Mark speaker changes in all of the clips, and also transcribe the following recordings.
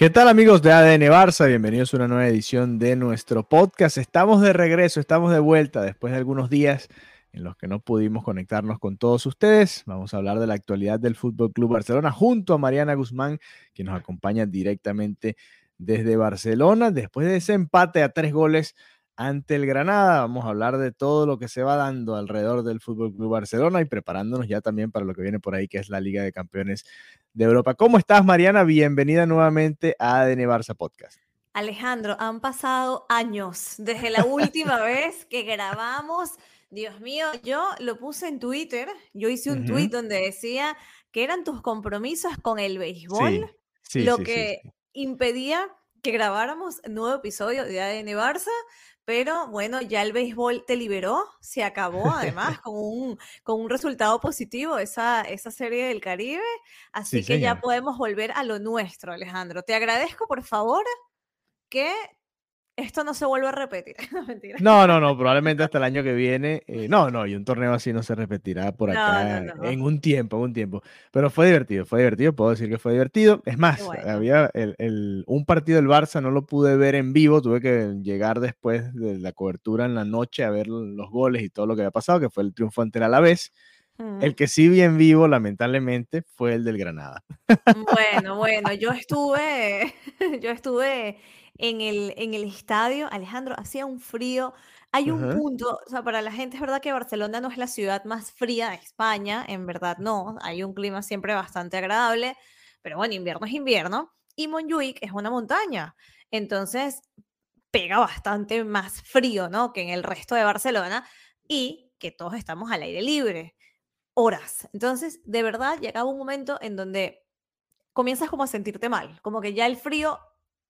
Speaker 1: ¿Qué tal amigos de ADN Barça? Bienvenidos a una nueva edición de nuestro podcast. Estamos de regreso, estamos de vuelta después de algunos días en los que no pudimos conectarnos con todos ustedes. Vamos a hablar de la actualidad del Fútbol Club Barcelona junto a Mariana Guzmán, que nos acompaña directamente desde Barcelona. Después de ese empate a tres goles ante el Granada, vamos a hablar de todo lo que se va dando alrededor del Fútbol Club Barcelona y preparándonos ya también para lo que viene por ahí, que es la Liga de Campeones de Europa. ¿Cómo estás, Mariana? Bienvenida nuevamente a ADN Barça Podcast.
Speaker 2: Alejandro, han pasado años desde la última vez que grabamos. Dios mío, yo lo puse en Twitter. Yo hice un tweet donde decía que eran tus compromisos con el béisbol
Speaker 1: Sí,
Speaker 2: lo
Speaker 1: sí,
Speaker 2: que impedía que grabáramos un nuevo episodio de ADN Barça. Pero bueno, ya el béisbol te liberó, se acabó además con un, con un resultado positivo esa, esa serie del Caribe. Así
Speaker 1: Sí,
Speaker 2: que ya podemos volver a lo nuestro, Alejandro. Te agradezco, por favor, que esto no se vuelva a repetir. No, mentira.
Speaker 1: No, no, no, probablemente hasta el año que viene. eh, no, no, y un torneo así no se repetirá por acá
Speaker 2: no, no.
Speaker 1: en un tiempo, en un tiempo. Pero fue divertido, fue divertido, puedo decir que fue divertido. Es más,
Speaker 2: bueno.
Speaker 1: había el- el- un partido del Barça, no lo pude ver en vivo, tuve que llegar después de la cobertura en la noche a ver los goles y todo lo que había pasado, que fue el triunfo ante el Alavés.
Speaker 2: Mm.
Speaker 1: El que sí vi en vivo, lamentablemente, fue el del Granada.
Speaker 2: Bueno, bueno, yo estuve, yo estuve en el, en el estadio, Alejandro, hacía un frío. Hay un
Speaker 1: Ajá.
Speaker 2: punto, o sea, para la gente es verdad que Barcelona no es la ciudad más fría de España, en verdad no, hay un clima siempre bastante agradable, pero bueno, invierno es invierno, y Montjuic es una montaña, entonces pega bastante más frío, ¿no? Que en el resto de Barcelona, y que todos estamos al aire libre, horas. Entonces, de verdad, llegaba un momento en donde comienzas como a sentirte mal, como que ya el frío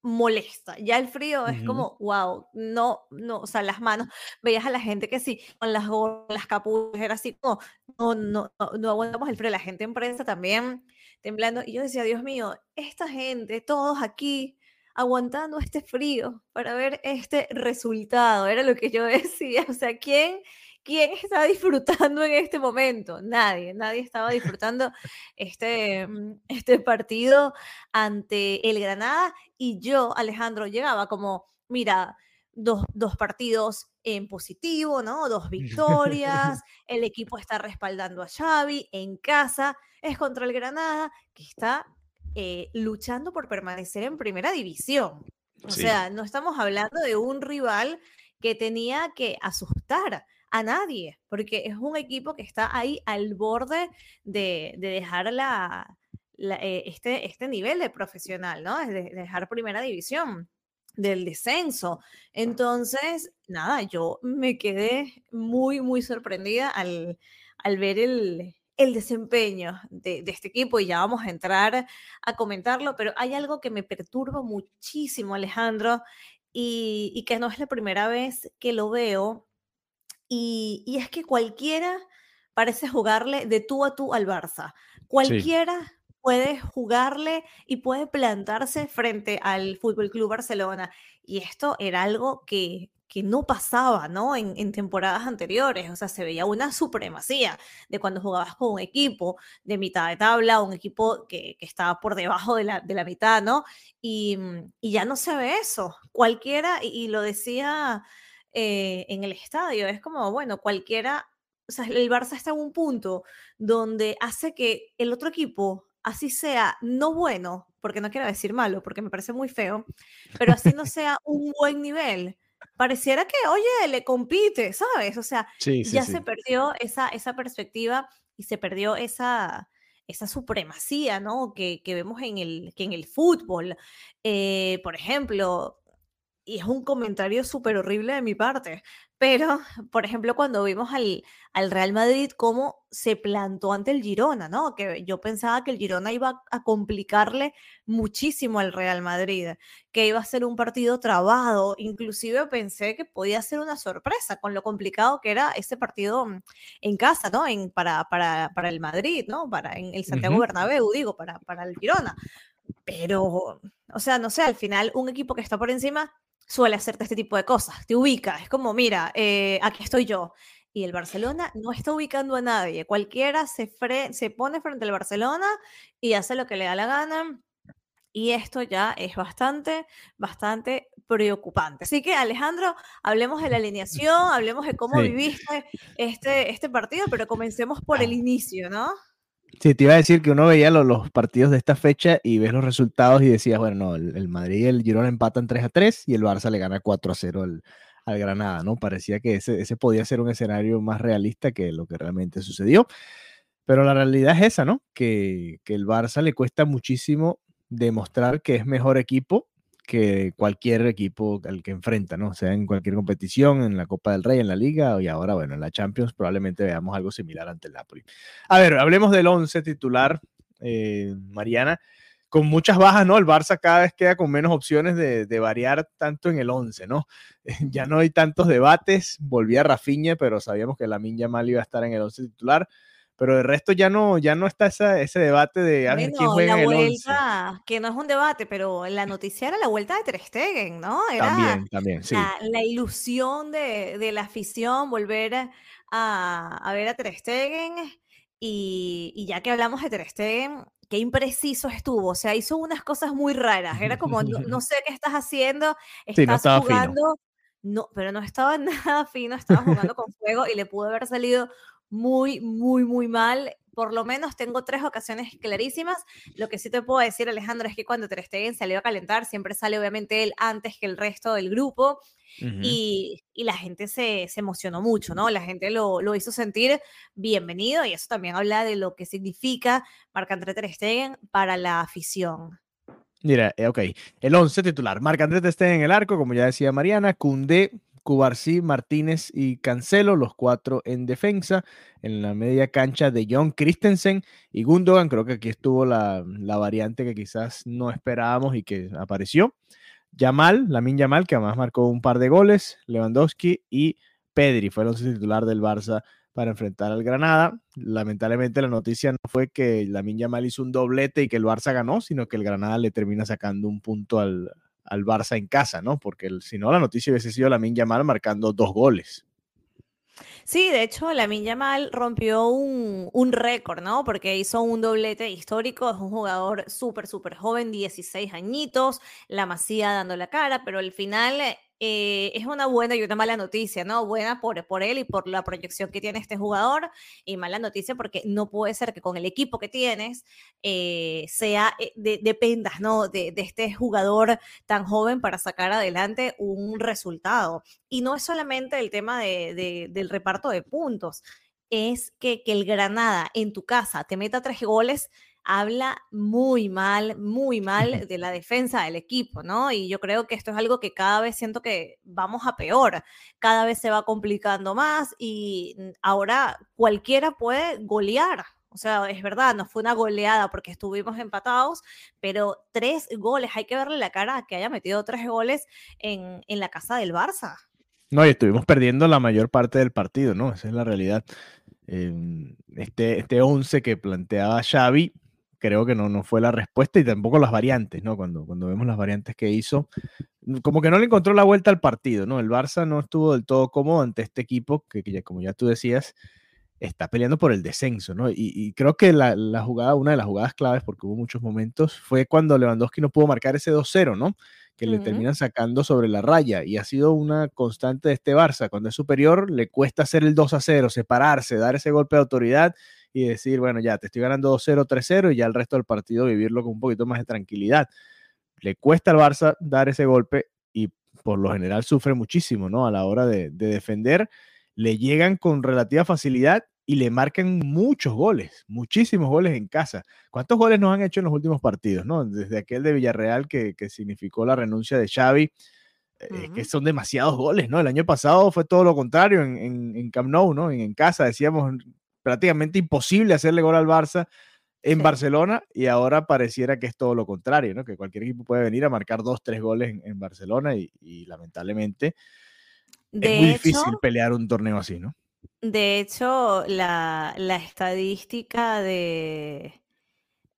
Speaker 2: molesta, ya el frío es como, wow, no, no, o sea, las manos, veías a la gente que sí, con las gorras, las capuchas, era así como, no, no, no, no aguantamos el frío, la gente en prensa también temblando, y yo decía, Dios mío, esta gente, todos aquí, aguantando este frío para ver este resultado, era lo que yo decía, o sea, ¿quién, quién está disfrutando en este momento? Nadie, nadie estaba disfrutando este, mm, este partido ante el Granada y yo, Alejandro, llegaba como, mira, dos, dos partidos en positivo, ¿no? Dos victorias, el equipo está respaldando a Xavi en casa, es contra el Granada que está eh, luchando por permanecer en primera división. O
Speaker 1: Sí.
Speaker 2: sea, no estamos hablando de un rival que tenía que asustar a nadie, porque es un equipo que está ahí al borde de, de dejar la, eh, este, este nivel de profesional, ¿no? De, de dejar primera división del descenso. Entonces, nada, yo me quedé muy, muy sorprendida al, al ver el, el desempeño de, de este equipo y ya vamos a entrar a comentarlo, pero hay algo que me perturba muchísimo, Alejandro, y, y que no es la primera vez que lo veo, y, y es que cualquiera parece jugarle de tú a tú al Barça.
Speaker 1: Sí,
Speaker 2: Cualquiera puede jugarle y puede plantarse frente al Fútbol Club Barcelona. Y esto era algo que, que no pasaba, ¿no? En, en temporadas anteriores. O sea, se veía una supremacía de cuando jugabas con un equipo de mitad de tabla, un equipo que, que estaba por debajo de la, de la mitad, ¿no? Y, y ya no se ve eso. Cualquiera, y, y lo decía eh, en el estadio, es como, bueno, cualquiera, o sea, el Barça está en un punto donde hace que el otro equipo, así sea no bueno, porque no quiero decir malo, porque me parece muy feo, pero así no sea un buen nivel, pareciera que, oye, le compite, ¿sabes? O sea,
Speaker 1: sí, sí,
Speaker 2: ya se perdió esa, esa perspectiva y se perdió esa, esa supremacía, ¿no? Que, que vemos en el, que en el fútbol. Eh, por ejemplo, y es un comentario súper horrible de mi parte, pero, por ejemplo, cuando vimos al, al, Real Madrid, cómo se plantó ante el Girona, ¿no? Que yo pensaba que el Girona iba a complicarle muchísimo al Real Madrid, que iba a ser un partido trabado, inclusive pensé que podía ser una sorpresa con lo complicado que era ese partido en casa, ¿no? En, para, para, para el Madrid, ¿no? Para en el Santiago Bernabéu, digo, para, para el Girona. Pero, o sea, no sé, al final un equipo que está por encima suele hacerte este tipo de cosas. Te ubica, es como, mira, eh, aquí estoy yo. Y el Barcelona no está ubicando a nadie. Cualquiera se, se pone frente al Barcelona y hace lo que le da la gana. Y esto ya es bastante, bastante preocupante. Así que Alejandro, hablemos de la alineación, hablemos de cómo viviste este, este partido, pero comencemos por el inicio, ¿no?
Speaker 1: Sí, te iba a decir que uno veía los, partidos de esta fecha y ves los resultados y decías, bueno, no, el, Madrid y el Girona empatan 3 a 3 y el Barça le gana 4 a 0 al, Granada, ¿no? Parecía que ese, ese, podía ser un escenario más realista que lo que realmente sucedió. Pero la realidad es esa, ¿no? Que, que el Barça le cuesta muchísimo demostrar que es mejor equipo que cualquier equipo al que enfrenta, ¿no? Sea en cualquier competición, en la Copa del Rey, en la Liga y ahora, bueno, en la Champions probablemente veamos algo similar ante el Napoli. A ver, hablemos del 11 titular, eh, Mariana. Con muchas bajas, ¿no? El Barça cada vez queda con menos opciones de, de variar tanto en el 11, ¿no? ya no hay tantos debates. Volvía Rafinha, pero sabíamos que la Minya Mal iba a estar en el 11 titular pero de resto ya no, ya no está ese debate de
Speaker 2: bueno, quién juega la vuelta, que no es un debate, pero la noticia era la vuelta de Ter Stegen, ¿no? Era
Speaker 1: también, también, sí.
Speaker 2: La, ilusión de, de, la afición, volver a, a ver a Ter Stegen, y, y, ya que hablamos de Ter Stegen, qué impreciso estuvo, o sea, hizo unas cosas muy raras, era como, no, sé qué estás haciendo, estás jugando... No, pero no estaba nada fino, estaba jugando con fuego y le pudo haber salido muy, muy, muy mal. Por lo menos tengo tres ocasiones clarísimas. Lo que sí te puedo decir, Alejandro, es que cuando Ter Stegen salió a calentar, siempre sale obviamente él antes que el resto del grupo. y, y, la gente se, se, emocionó mucho, ¿no? La gente lo, lo, hizo sentir bienvenido y eso también habla de lo que significa Marc-André Ter Stegen para la afición.
Speaker 1: Mira, eh, ok, el 11 titular, Marc-André Ter Stegen en el arco, como ya decía Mariana, Cundé, Cubarsí, Martínez y Cancelo, los cuatro en defensa. En la media cancha de John Christensen y Gundogan. Creo que aquí estuvo la, variante que quizás no esperábamos y que apareció. Yamal, Lamin Yamal, que además marcó un par de goles. Lewandowski y Pedri fue el titular del Barça para enfrentar al Granada. Lamentablemente la noticia no fue que Lamin Yamal hizo un doblete y que el Barça ganó, sino que el Granada le termina sacando un punto al, al Barça en casa, ¿no? Porque si no, la noticia hubiese sido la Yamal marcando dos goles.
Speaker 2: Sí, de hecho, la Yamal rompió un, un récord, ¿no? Porque hizo un doblete histórico, es un jugador súper, súper joven, 16 añitos, la masía dando la cara, pero al final eh, es una buena y una mala noticia, ¿no? Buena por, por él y por la proyección que tiene este jugador y mala noticia porque no puede ser que con el equipo que tienes eh, sea, eh, dependas, ¿no? De, este jugador tan joven para sacar adelante un resultado. Y no es solamente el tema de, del reparto de puntos, es que, que el Granada en tu casa te meta tres goles habla muy mal, muy mal de la defensa del equipo, ¿no? Y yo creo que esto es algo que cada vez siento que vamos a peor, cada vez se va complicando más y ahora cualquiera puede golear. O sea, es verdad, no fue una goleada porque estuvimos empatados, pero tres goles, hay que verle la cara a que haya metido tres goles en, en la casa del Barça.
Speaker 1: No, y estuvimos perdiendo la mayor parte del partido, ¿no? Esa es la realidad. Em, este, este 11 que planteaba Xavi creo que no, no fue la respuesta y tampoco las variantes, ¿no? Cuando, cuando vemos las variantes que hizo, como que no le encontró la vuelta al partido, ¿no? El Barça no estuvo del todo cómodo ante este equipo que, que como ya tú decías, está peleando por el descenso, ¿no? Y, creo que la, la, jugada, una de las jugadas claves, porque hubo muchos momentos, fue cuando Lewandowski no pudo marcar ese 2-0, ¿no? Que le terminan sacando sobre la raya y ha sido una constante de este Barça. Cuando es superior, le cuesta hacer el 2-0, separarse, dar ese golpe de autoridad y decir, bueno, ya te estoy ganando 2-0, 3-0 y ya el resto del partido vivirlo con un poquito más de tranquilidad. Le cuesta al Barça dar ese golpe y por lo general sufre muchísimo, ¿no? A la hora de, defender, le llegan con relativa facilidad y le marcan muchos goles, muchísimos goles en casa. ¿Cuántos goles nos han hecho en los últimos partidos? ¿no? Desde aquel de Villarreal que, significó la renuncia de Xavi, eh, que son demasiados goles, ¿no? El año pasado fue todo lo contrario en, en, en Camp Nou, ¿no? En, en, casa decíamos prácticamente imposible hacerle gol al Barça en Barcelona y ahora pareciera que es todo lo contrario, ¿no? Que cualquier equipo puede venir a marcar dos, tres goles en, Barcelona y, lamentablemente es muy difícil pelear un torneo así, ¿no?
Speaker 2: De hecho, la, estadística de,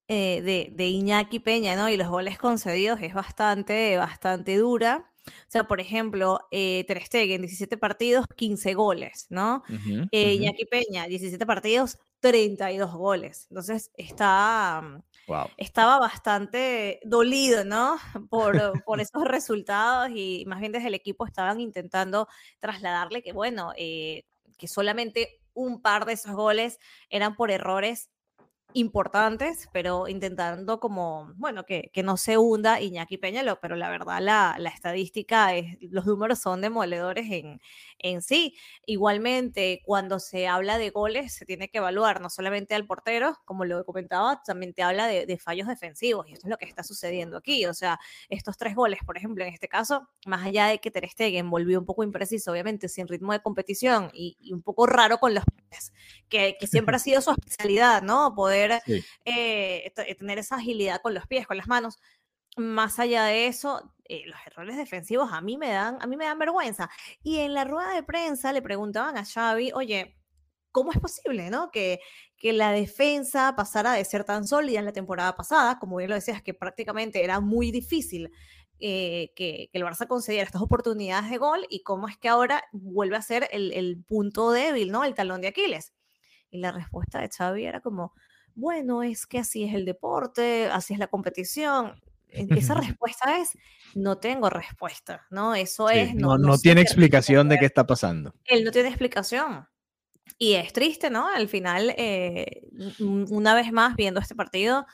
Speaker 2: eh, de, de, Iñaki Peña, ¿no? Y los goles concedidos es bastante, bastante dura. O sea, por ejemplo, eh, Ter Stegen, 17 partidos, 15 goles, ¿no? Eh, Iñaki Peña, 17 partidos, 32 goles. Entonces, está, mm, estaba bastante dolido, ¿no? Por, por esos resultados y más bien desde el equipo estaban intentando trasladarle que, bueno, eh, que solamente un par de esos goles eran por errores importantes, pero intentando como, bueno, que, que no se hunda Iñaki Peñalo, pero la verdad la, la, estadística, es, los números son demoledores en, en sí. Igualmente, cuando se habla de goles, se tiene que evaluar no solamente al portero, como lo comentaba, también te habla de, fallos defensivos, y esto es lo que está sucediendo aquí. O sea, estos tres goles, por ejemplo, en este caso, más allá de que Ter Stegen volvió un poco impreciso, obviamente, sin ritmo de competición y, y un poco raro con los pies, que, que siempre ha sido su especialidad, ¿no? Poder eh, eh, tener esa agilidad con los pies, con las manos. Más allá de eso, eh, los errores defensivos a mí me dan, a mí me dan vergüenza. Y en la rueda de prensa le preguntaban a Xavi, oye, ¿cómo es posible, no? Que, que la defensa pasara de ser tan sólida en la temporada pasada, como bien lo decías, que prácticamente era muy difícil que, que, el Barça concediera estas oportunidades de gol y cómo es que ahora vuelve a ser el, el, punto débil, ¿no? El talón de Aquiles. Y la respuesta de Xavi era como, bueno, es que así es el deporte, así es la competición. Esa respuesta es, no tengo respuesta, ¿no? Eso es...
Speaker 1: No, no, tiene explicación de qué está pasando.
Speaker 2: Él no tiene explicación. Y es triste, ¿no? Al final, eh, una vez más, viendo este partido,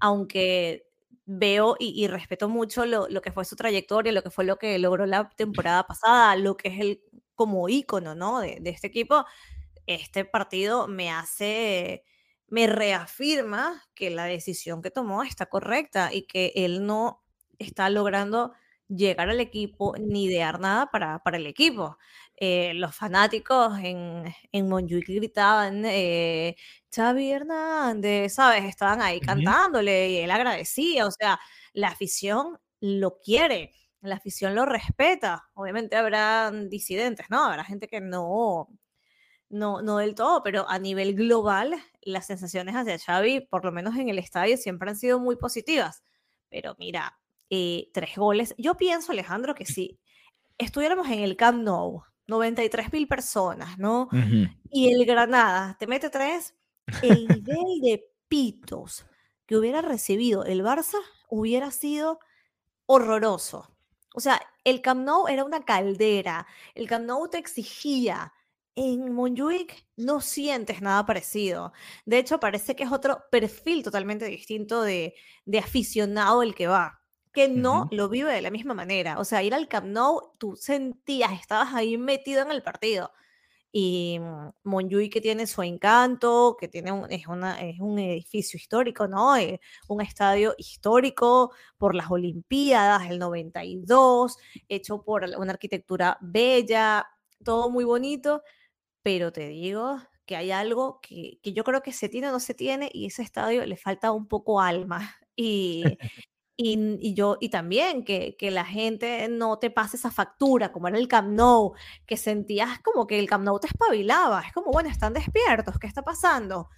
Speaker 2: aunque veo y, respeto mucho lo, que fue su trayectoria, lo que fue lo que logró la temporada pasada, lo que es el como ícono, ¿no? De, de este equipo, este partido me hace me reafirma que la decisión que tomó está correcta y que él no está logrando llegar al equipo ni idear nada para, para el equipo. Eh, los fanáticos en, en Montjuic gritaban, eh, Xavi Hernández, ¿sabes? Estaban ahí cantándole y él agradecía, o sea, la afición lo quiere, la afición lo respeta. Obviamente habrá disidentes, ¿no? Habrá gente que no, no, no del todo, pero a nivel global, las sensaciones hacia Xavi, por lo menos en el estadio, siempre han sido muy positivas. Pero mira, eh, tres goles. Yo pienso, Alejandro, que si estuviéramos en el Camp Nou, 93 mil personas, ¿no? Y el Granada te mete tres, el nivel de pitos que hubiera recibido el Barça hubiera sido horroroso. O sea, el Camp Nou era una caldera, el Camp Nou te exigía, en Montjuic no sientes nada parecido. De hecho, parece que es otro perfil totalmente distinto de, aficionado el que va, que no lo vive de la misma manera. O sea, ir al Camp Nou, tú sentías, estabas ahí metido en el partido. Y mm, Montjuic que tiene su encanto, que tiene un, es, una, es un edificio histórico, ¿no? Eh, un estadio histórico por las Olimpiadas, el 92, hecho por una arquitectura bella, todo muy bonito, pero te digo que hay algo que, yo creo que se tiene o no se tiene y ese estadio le falta un poco alma. Y, y, yo, y también que, la gente no te pase esa factura, como era el Camp Nou, que sentías como que el Camp Nou te espabilaba. Es como, bueno, están despiertos, ¿qué está pasando?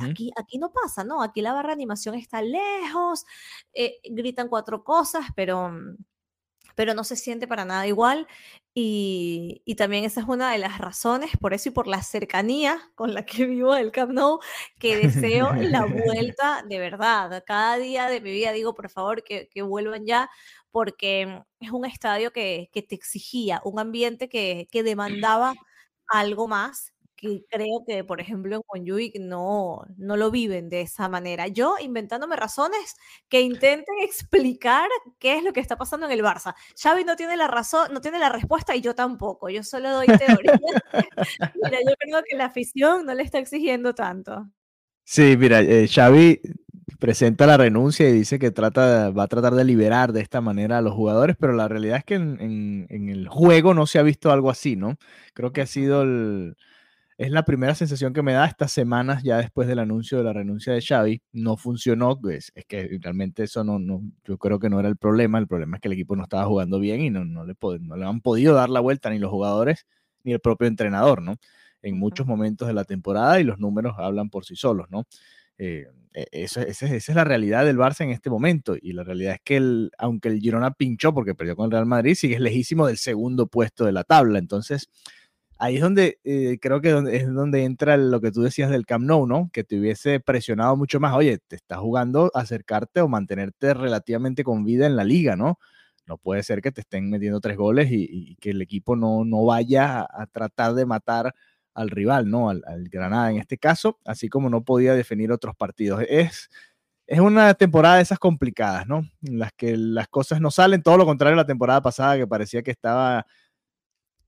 Speaker 2: Aquí, aquí no pasa, ¿no? Aquí la barra de animación está lejos, eh, gritan cuatro cosas, pero mm, pero no se siente para nada igual. Y, también esa es una de las razones, por eso y por la cercanía con la que vivo el Camp Nou, que deseo la vuelta de verdad. Cada día de mi vida digo, por favor, que, vuelvan ya, porque es un estadio que, te exigía, un ambiente que, que demandaba algo más que creo que, por ejemplo, en Montjuic no, no lo viven de esa manera. Yo inventándome razones que intenten explicar qué es lo que está pasando en el Barça. Xavi no tiene la razón, no tiene la respuesta y yo tampoco. Yo solo doy teoría. mira, yo creo que la afición no le está exigiendo tanto.
Speaker 1: Sí, mira, eh, Xavi presenta la renuncia y dice que trata, va a tratar de liberar de esta manera a los jugadores, pero la realidad es que en, el juego no se ha visto algo así, ¿no? Creo que ha sido el, es la primera sensación que me da estas semanas ya después del anuncio de la renuncia de Xavi. No funcionó, pues, es que realmente eso no, no, yo creo que no era el problema, el problema es que el equipo no estaba jugando bien y no, no, le, no le han podido dar la vuelta ni los jugadores ni el propio entrenador, ¿no? En muchos momentos de la temporada y los números hablan por sí solos, ¿no? Eh, e, esa es la realidad del Barça en este momento. Y la realidad es que, el, aunque el Girona pinchó porque perdió con el Real Madrid, sigue lejísimo del segundo puesto de la tabla. Entonces, ahí es donde eh, creo que es donde entra lo que tú decías del Camp Nou, ¿no? Que te hubiese presionado mucho más. Oye, te estás jugando acercarte o mantenerte relativamente con vida en la liga, ¿no? No puede ser que te estén metiendo tres goles y, que el equipo no, no vaya a, tratar de matar al rival, ¿no? Al, Granada en este caso, así como no podía definir otros partidos. Es, es una temporada de esas complicadas, ¿no? En las que las cosas no salen, todo lo contrario a la temporada pasada que parecía que estaba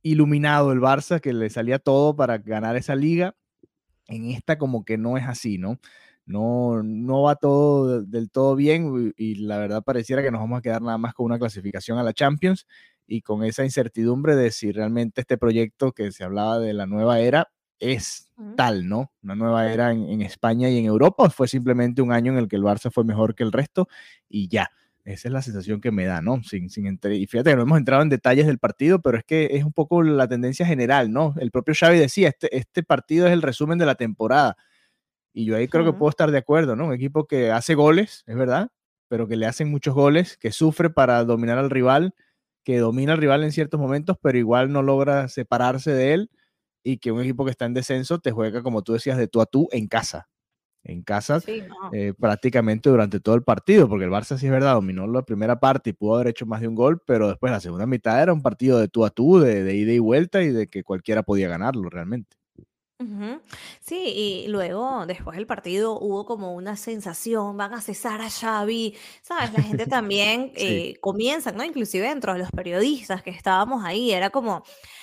Speaker 1: iluminado el Barça, que le salía todo para ganar esa liga. En esta como que no es así, ¿no? No, no va todo del todo bien y la verdad pareciera que nos vamos a quedar nada más con una clasificación a la Champions y con esa incertidumbre de si realmente este proyecto que se hablaba de la nueva era es tal, ¿no? Una nueva era en, España y en Europa, o fue simplemente un año en el que el Barça fue mejor que el resto y ya. Esa es la sensación que me da, ¿no? Sin, sin y fíjate que no hemos entrado en detalles del partido, pero es que es un poco la tendencia general, ¿no? El propio Xavi decía, este, este partido es el resumen de la temporada. Y yo ahí creo que puedo estar de acuerdo, ¿no? Un equipo que hace goles, es verdad, pero que le hacen muchos goles, que sufre para dominar al rival que domina al rival en ciertos momentos, pero igual no logra separarse de él y que un equipo que está en descenso te juega, como tú decías, de tú a tú en casa. En casa eh, prácticamente durante todo el partido, porque el Barça sí es verdad, dominó la primera parte y pudo haber hecho más de un gol, pero después la segunda mitad era un partido de tú a tú, de, de ida y vuelta y de que cualquiera podía ganarlo realmente.
Speaker 2: Sí, y luego, después del partido, hubo como una sensación, van a cesar a Xavi, ¿sabes? La gente también eh, comienza, ¿no? Inclusive dentro de los periodistas que estábamos ahí, era como,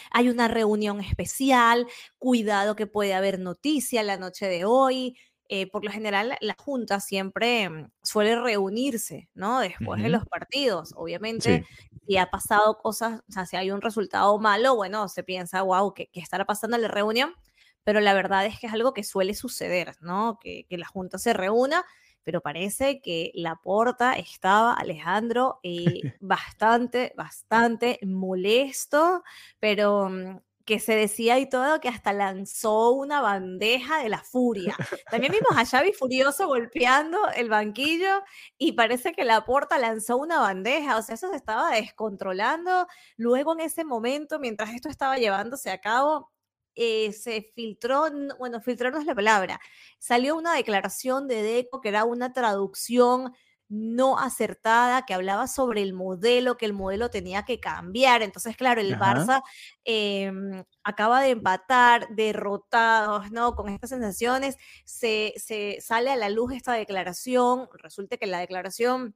Speaker 2: hay una reunión especial, cuidado que puede haber noticia la noche de hoy. Eh, por lo general, la Junta siempre mm, suele reunirse, ¿no? Después de los partidos. Obviamente, si ha pasado cosas, o sea, si hay un resultado malo, bueno, se piensa, wow, ¿qué, qué estará pasando en la reunión? pero la verdad es que es algo que suele suceder, ¿no? Que, la Junta se reúna, pero parece que la porta estaba, Alejandro, eh, bastante, bastante molesto, pero mm, que se decía y todo que hasta lanzó una bandeja de la furia. También vimos a Xavi furioso golpeando el banquillo y parece que la porta lanzó una bandeja, o sea, eso se estaba descontrolando. Luego en ese momento, mientras esto estaba llevándose a cabo, eh, se filtró, bueno, filtró no es la palabra, salió una declaración de Deco que era una traducción no acertada, que hablaba sobre el modelo, que el modelo tenía que cambiar. Entonces, claro, el Barça em, acaba de empatar, derrotados, ¿no? Con estas sensaciones, se, se sale a la luz esta declaración, resulta que la declaración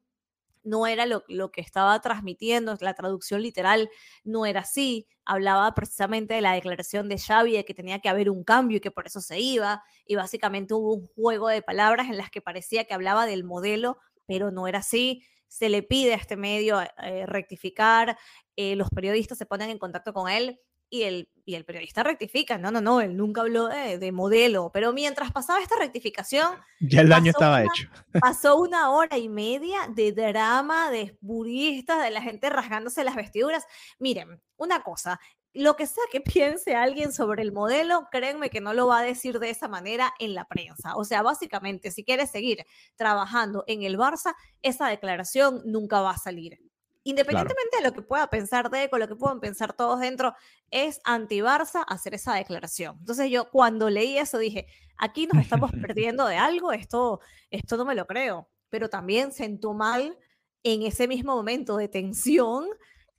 Speaker 2: no era lo, que estaba transmitiendo, la traducción literal no era así, hablaba precisamente de la declaración de Xavi de que tenía que haber un cambio y que por eso se iba, y básicamente hubo un juego de palabras en las que parecía que hablaba del modelo, pero no era así. Se le pide a este medio eh, rectificar, eh, los periodistas se ponen en contacto con él y el, y el periodista rectifica, no, no, no, él nunca habló de, modelo, pero mientras pasaba esta rectificación...
Speaker 1: Ya el daño estaba hecho.
Speaker 2: Pasó una hora y media de drama, de budistas, de la gente rasgándose las vestiduras. Miren, una cosa, lo que sea que piense alguien sobre el modelo, créanme que no lo va a decir de esa manera en la prensa. O sea, básicamente, si quieres seguir trabajando en el Barça, esa declaración nunca va a salir independientemente de lo que pueda pensar Deco, lo que puedan pensar todos dentro, es anti-Barça hacer esa declaración. Entonces yo cuando leí eso dije, aquí nos estamos perdiendo de algo, esto, esto no me lo creo, pero también sentó mal en ese mismo momento de tensión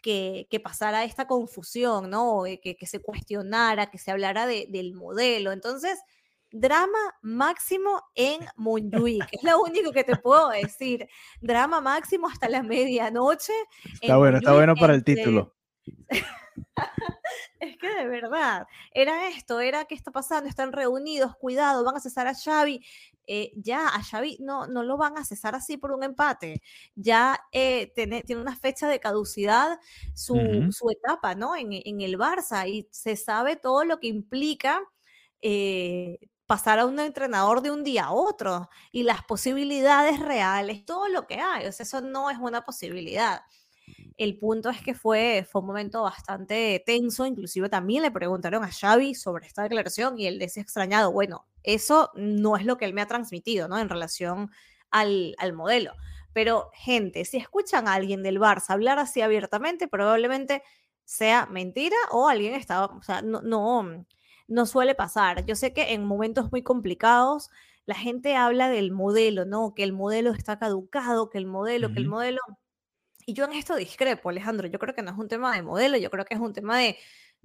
Speaker 2: que, pasara esta confusión, ¿no? Que, que se cuestionara, que se hablara del modelo. Entonces, drama máximo en Montjuic. Es lo único que te puedo decir. Drama máximo hasta la medianoche.
Speaker 1: Está bueno, está bueno para el título.
Speaker 2: es que de verdad, era esto, era qué está pasando, están reunidos, cuidado, van a cesar a Xavi. Eh, ya a Xavi no, no lo van a cesar así por un empate. Ya eh, tiene, tiene, una fecha de caducidad su, su etapa, ¿no? En, en, el Barça y se sabe todo lo que implica eh, pasar a un entrenador de un día a otro y las posibilidades reales, todo lo que hay. O sea, eso no es una posibilidad. El punto es que fue, fue un momento bastante tenso, inclusive también le preguntaron a Xavi sobre esta declaración y él decía extrañado, bueno, eso no es lo que él me ha transmitido, ¿no? En relación al, al modelo. Pero gente, si escuchan a alguien del Barça hablar así abiertamente, probablemente sea mentira o alguien estaba, o sea, no, no, no suele pasar. Yo sé que en momentos muy complicados la gente habla del modelo, ¿no? Que el modelo está caducado, que el modelo, que el modelo... Y yo en esto discrepo, Alejandro. Yo creo que no es un tema de modelo, yo creo que es un tema de,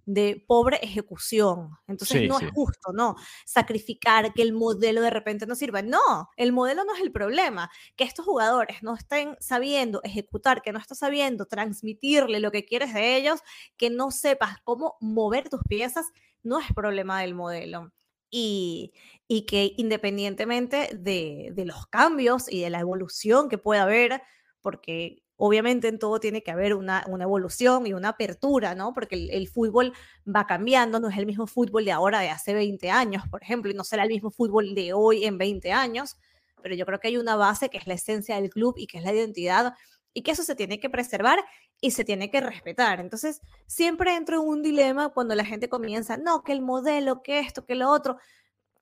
Speaker 2: de pobre ejecución. Entonces no es justo, ¿no? Sacrificar que el modelo de repente no sirva. No, el modelo no es el problema. Que estos jugadores no estén sabiendo ejecutar, que no estás sabiendo transmitirle lo que quieres de ellos, que no sepas cómo mover tus piezas, no es problema del modelo. Y, y que independientemente de, de los cambios y de la evolución que pueda haber, porque obviamente en todo tiene que haber una, una evolución y una apertura, ¿no? Porque el, fútbol va cambiando, no es el mismo fútbol de ahora de hace 20 años, por ejemplo, y no será el mismo fútbol de hoy en 20 años, pero yo creo que hay una base que es la esencia del club y que es la identidad y que eso se tiene que preservar y se tiene que respetar. Entonces, siempre entro en un dilema cuando la gente comienza, no, que el modelo, que esto, que lo otro.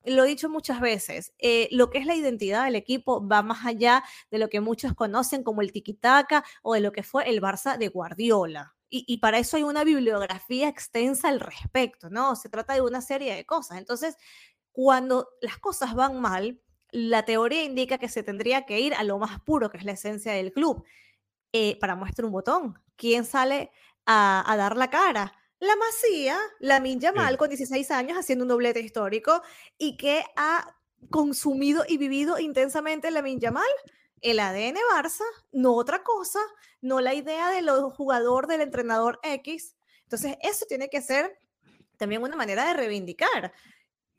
Speaker 2: Lo he dicho muchas veces, eh, lo que es la identidad del equipo va más allá de lo que muchos conocen como el tiquitaca o de lo que fue el Barça de Guardiola. Y, para eso hay una bibliografía extensa al respecto, ¿no? Se trata de una serie de cosas. Entonces, cuando las cosas van mal, la teoría indica que se tendría que ir a lo más puro, que es la esencia del club. Eh, para muestra un botón. ¿Quién sale a, dar la cara? La Masía, la Minja Mal, con 16 años haciendo un doblete histórico y que ha consumido y vivido intensamente la Minja Mal. El ADN Barça, no otra cosa, no la idea del jugador, del entrenador X. Entonces, eso tiene que ser también una manera de reivindicar.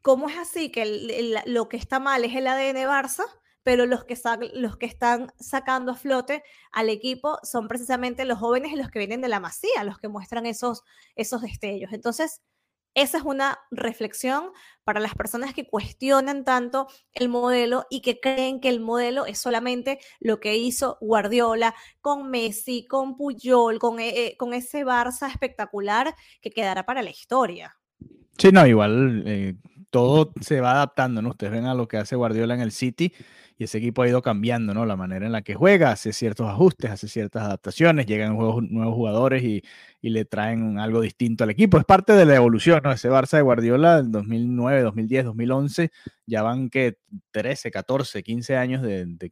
Speaker 2: ¿Cómo es así que lo que está mal es el ADN Barça? Pero los que, los que están sacando a flote al equipo son precisamente los jóvenes y los que vienen de la masía, los que muestran esos, esos destellos. Entonces, esa es una reflexión para las personas que cuestionan tanto el modelo y que creen que el modelo es solamente lo que hizo Guardiola con Messi, con Puyol, con, eh, con ese Barça espectacular que quedará para la historia.
Speaker 1: Sí, no, igual eh, todo se va adaptando, ¿no? Ustedes ven a lo que hace Guardiola en el City y ese equipo ha ido cambiando, ¿no? La manera en la que juega, hace ciertos ajustes, hace ciertas adaptaciones, llegan nuevos, jugadores y, le traen algo distinto al equipo. Es parte de la evolución, ¿no? Ese Barça de Guardiola en 2009, 2010, 2011, ya van que 13, 14, 15 años de,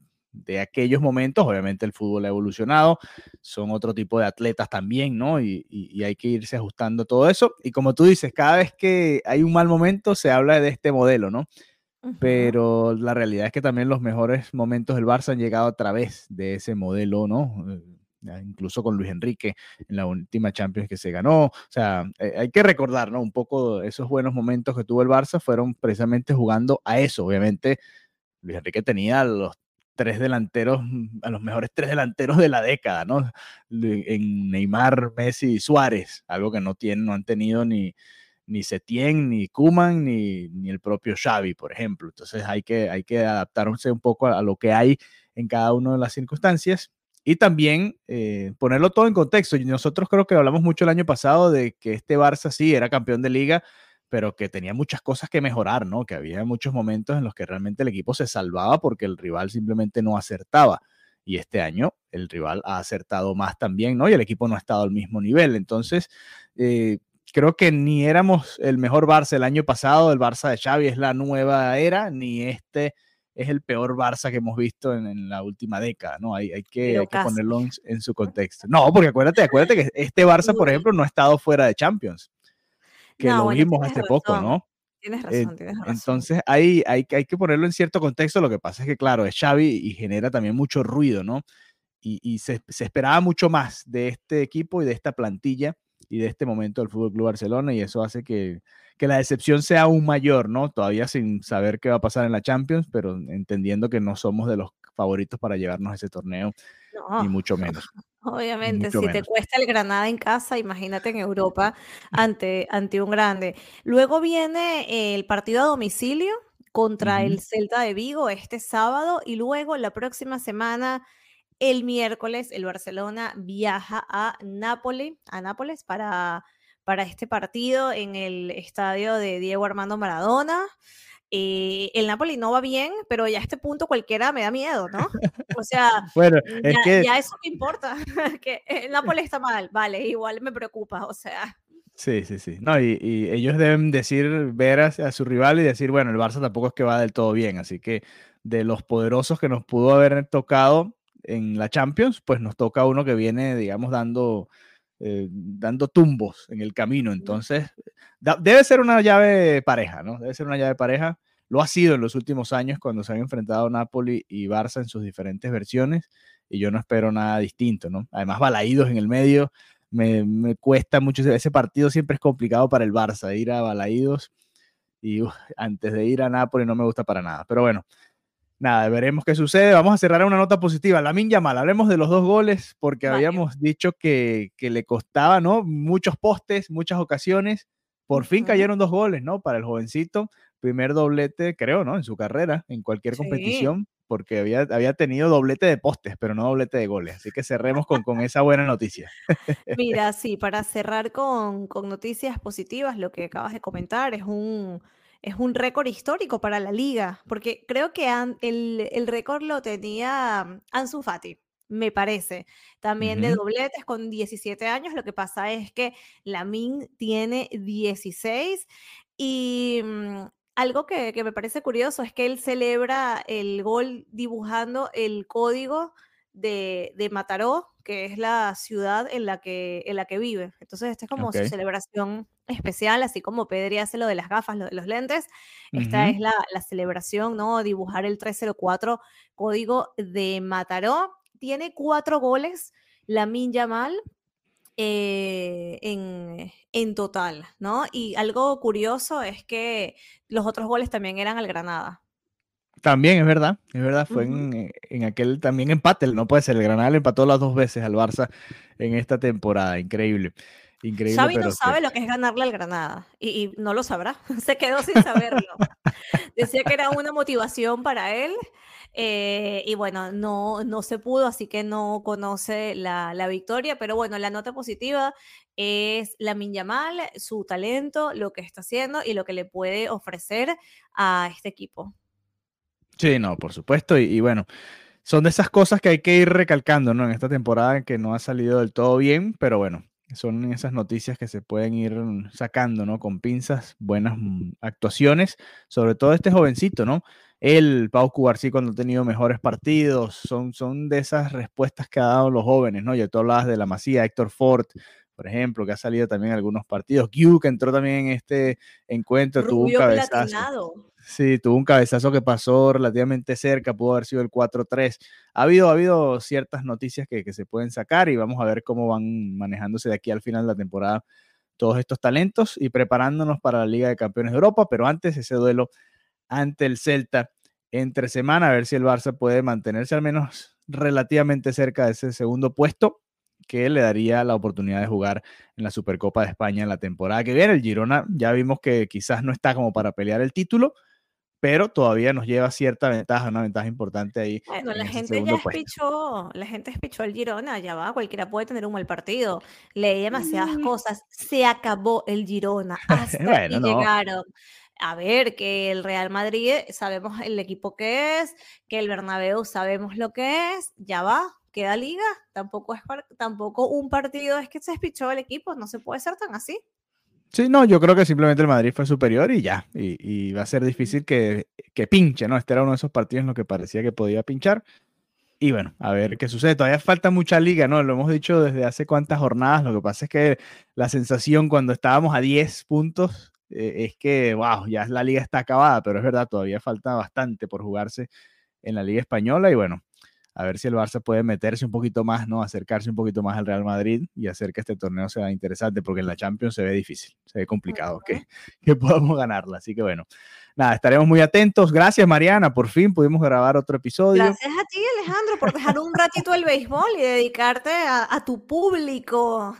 Speaker 1: aquellos momentos. Obviamente el fútbol ha evolucionado, son otro tipo de atletas también, ¿no? Y, y, hay que irse ajustando todo eso. Y como tú dices, cada vez que hay un mal momento se habla de este modelo, ¿no? pero la realidad es que también los mejores momentos del Barça han llegado a través de ese modelo, ¿no? Eh, incluso con Luis Enrique en la última Champions que se ganó. O sea, eh, hay que recordar, ¿no? Un poco esos buenos momentos que tuvo el Barça fueron precisamente jugando a eso. Obviamente, Luis Enrique tenía los tres delanteros, a los mejores tres delanteros de la década, ¿no? En Neymar, Messi y Suárez, algo que no tienen, no han tenido ni, ni Setien, ni Kuman, ni, ni, el propio Xavi, por ejemplo. Entonces hay que, hay que adaptarse un poco a, lo que hay en cada una de las circunstancias y también eh, ponerlo todo en contexto. Y nosotros creo que hablamos mucho el año pasado de que este Barça sí era campeón de liga, pero que tenía muchas cosas que mejorar, ¿no? Que había muchos momentos en los que realmente el equipo se salvaba porque el rival simplemente no acertaba. Y este año el rival ha acertado más también, ¿no? Y el equipo no ha estado al mismo nivel. Entonces, eh, creo que ni éramos el mejor Barça el año pasado, el Barça de Xavi es la nueva era, ni este es el peor Barça que hemos visto en, la última década, ¿no? Hay, hay, que, ponerlo en, su contexto. No, porque acuérdate, acuérdate que este Barça, por ejemplo, no ha estado fuera de Champions, que lo vimos hace poco, ¿no?
Speaker 2: Tienes razón, tienes razón.
Speaker 1: Entonces hay, hay, hay que ponerlo en cierto contexto. Lo que pasa es que, claro, es Xavi y genera también mucho ruido, ¿no? Y, se, esperaba mucho más de este equipo y de esta plantilla y de este momento del Fútbol Club Barcelona y eso hace que, que, la decepción sea aún mayor, ¿no? Todavía sin saber qué va a pasar en la Champions, pero entendiendo que no somos de los favoritos para llevarnos ese torneo, ni mucho menos.
Speaker 2: Obviamente, si te cuesta el Granada en casa, imagínate en Europa ante, ante un grande. Luego viene el partido a domicilio contra el Celta de Vigo este sábado y luego la próxima semana, el miércoles, el Barcelona viaja a Nápoles, a Nápoles para, para este partido en el estadio de Diego Armando Maradona. Eh, el Napoli no va bien, pero ya a este punto cualquiera me da miedo, ¿no? O sea,
Speaker 1: bueno,
Speaker 2: es
Speaker 1: ya, que...
Speaker 2: ya, eso me importa, que el Napoli está mal, vale, igual me preocupa, o sea.
Speaker 1: Sí, sí, sí. No, y, y ellos deben decir, ver a, su rival y decir, bueno, el Barça tampoco es que va del todo bien, así que de los poderosos que nos pudo haber tocado en la Champions, pues nos toca uno que viene, digamos, dando eh, dando tumbos en el camino. Entonces, debe ser una llave pareja, ¿no? Debe ser una llave pareja. Lo ha sido en los últimos años cuando se han enfrentado Napoli y Barça en sus diferentes versiones y yo no espero nada distinto, ¿no? Además, balaídos en el medio, me, me cuesta mucho. Ese partido siempre es complicado para el Barça, ir a balaídos y antes de ir a Napoli no me gusta para nada. Pero bueno, nada, veremos qué sucede. Vamos a cerrar una nota positiva. La Minja Mal, hablemos de los dos goles, porque habíamos dicho que, que, le costaba, ¿no? Muchos postes, muchas ocasiones. Por fin cayeron dos goles, ¿no? Para el jovencito. Primer doblete, creo, ¿no? En su carrera, en cualquier competición, porque había, había tenido doblete de postes, pero no doblete de goles. Así que cerremos con, con esa buena noticia.
Speaker 2: Mira, sí, para cerrar con, con noticias positivas, lo que acabas de comentar es un es un récord histórico para la liga, porque creo que el, el récord lo tenía Ansu Fati, me parece. También de dobletes con 17 años, lo que pasa es que Lamin tiene 16 y mm, algo que, que, me parece curioso es que él celebra el gol dibujando el código de, de Mataró, que es la ciudad en la que, en la que vive. Entonces, esta es como su celebración especial, así como Pedri hace lo de las gafas, lo de los lentes. Esta es la, la, celebración, ¿no? Dibujar el 304 código de Mataró. Tiene cuatro goles, la Minja Mal, eh, en, en, total, ¿no? Y algo curioso es que los otros goles también eran al Granada.
Speaker 1: También es verdad, es verdad, fue en, en, aquel también empate, no puede ser, el Granada le empató las dos veces al Barça en esta temporada, increíble. Increíble,
Speaker 2: Xavi no sabe lo que es ganarle al Granada y, y, no lo sabrá, se quedó sin saberlo. Decía que era una motivación para él eh, y bueno, no, no se pudo, así que no conoce la, la victoria, pero bueno, la nota positiva es la Minyamal, su talento, lo que está haciendo y lo que le puede ofrecer a este equipo.
Speaker 1: Sí, no, por supuesto. Y, bueno, son de esas cosas que hay que ir recalcando, ¿no? En esta temporada que no ha salido del todo bien, pero bueno, son esas noticias que se pueden ir sacando, ¿no? Con pinzas, buenas mm, actuaciones, sobre todo este jovencito, ¿no? Él, Pau Cubarsí, cuando ha tenido mejores partidos, son, son de esas respuestas que ha dado los jóvenes, ¿no? Ya tú hablabas de la Masía, Héctor Ford, por ejemplo, que ha salido también en algunos partidos. Q, que entró también en este encuentro, tuvo un cabezazo. Sí, tuvo un cabezazo que pasó relativamente cerca, pudo haber sido el 4-3. Ha habido, ha habido ciertas noticias que, que, se pueden sacar y vamos a ver cómo van manejándose de aquí al final de la temporada todos estos talentos y preparándonos para la Liga de Campeones de Europa, pero antes ese duelo ante el Celta entre semana, a ver si el Barça puede mantenerse al menos relativamente cerca de ese segundo puesto que le daría la oportunidad de jugar en la Supercopa de España en la temporada que viene. El Girona ya vimos que quizás no está como para pelear el título, pero todavía nos lleva cierta ventaja, una ventaja importante ahí.
Speaker 2: Bueno, la gente ya espichó, la gente espichó al Girona, ya va, cualquiera puede tener un mal partido, leí demasiadas mm. cosas, se acabó el Girona, hasta bueno, llegaron. A ver, que el Real Madrid sabemos el equipo que es, que el Bernabéu sabemos lo que es, ya va, queda liga, tampoco es tampoco un partido es que se espichó el equipo, no se puede ser tan así.
Speaker 1: Sí, no, yo creo que simplemente el Madrid fue superior y ya. Y, va a ser difícil que, que, pinche, ¿no? Este era uno de esos partidos en los que parecía que podía pinchar. Y bueno, a ver qué sucede. Todavía falta mucha liga, ¿no? Lo hemos dicho desde hace cuántas jornadas. Lo que pasa es que la sensación cuando estábamos a 10 puntos eh, es que, wow, ya la liga está acabada, pero es verdad, todavía falta bastante por jugarse en la liga española. Y bueno, a ver si el Barça puede meterse un poquito más, ¿no? Acercarse un poquito más al Real Madrid y hacer que este torneo sea interesante, porque en la Champions se ve difícil, se ve complicado que, que podamos ganarla. Así que bueno, nada, estaremos muy atentos. Gracias, Mariana, por fin pudimos grabar otro episodio.
Speaker 2: Gracias a ti, Alejandro, por dejar un ratito el béisbol y dedicarte a, a tu público.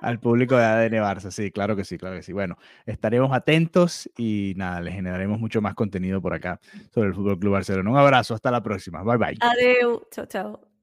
Speaker 1: Al público de ADN Barça, sí, claro que sí, claro que sí. Bueno, estaremos atentos y nada, les generaremos mucho más contenido por acá sobre el Fútbol Club Barcelona. Un abrazo, hasta la próxima. Bye bye.
Speaker 2: Adiós, chao, chao.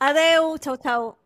Speaker 2: Adeu, chau, chau.